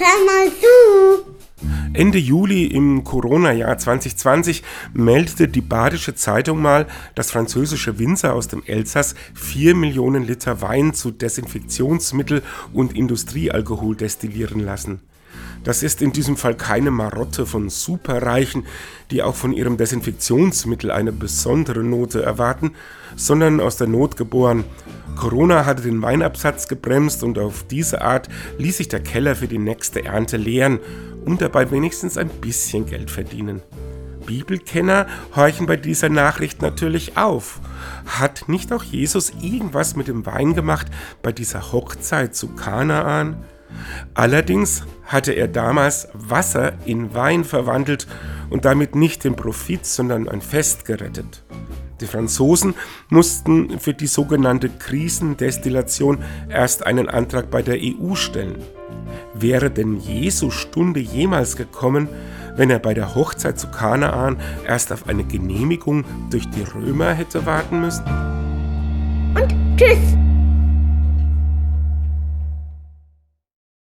hör mal zu. Ende Juli im Corona-Jahr 2020 meldete die Badische Zeitung mal, dass französische Winzer aus dem Elsass 4 Millionen Liter Wein zu Desinfektionsmittel und Industriealkohol destillieren lassen. Das ist in diesem Fall keine Marotte von Superreichen, die auch von ihrem Desinfektionsmittel eine besondere Note erwarten, sondern aus der Not geboren. Corona hatte den Weinabsatz gebremst und auf diese Art ließ sich der Keller für die nächste Ernte leeren und dabei wenigstens ein bisschen Geld verdienen. Bibelkenner horchen bei dieser Nachricht natürlich auf. Hat nicht auch Jesus irgendwas mit dem Wein gemacht bei dieser Hochzeit zu Kanaan? Allerdings hatte er damals Wasser in Wein verwandelt und damit nicht den Profit, sondern ein Fest gerettet. Die Franzosen mussten für die sogenannte Krisendestillation erst einen Antrag bei der EU stellen. Wäre denn Jesu Stunde jemals gekommen, wenn er bei der Hochzeit zu Kanaan erst auf eine Genehmigung durch die Römer hätte warten müssen? Und tschüss.